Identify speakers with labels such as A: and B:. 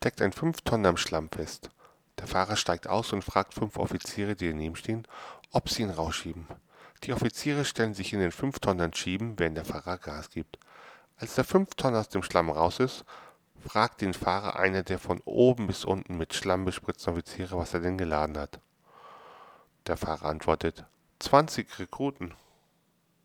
A: steckt ein 5-Tonner im Schlamm fest. Der Fahrer steigt aus und fragt fünf Offiziere, die daneben stehen, ob sie ihn rausschieben. Die Offiziere stellen sich in den 5-Tonner schieben, während der Fahrer Gas gibt. Als der 5-Tonner aus dem Schlamm raus ist, fragt den Fahrer einer der von oben bis unten mit Schlamm bespritzten Offiziere, was er denn geladen hat. Der Fahrer antwortet, 20 Rekruten.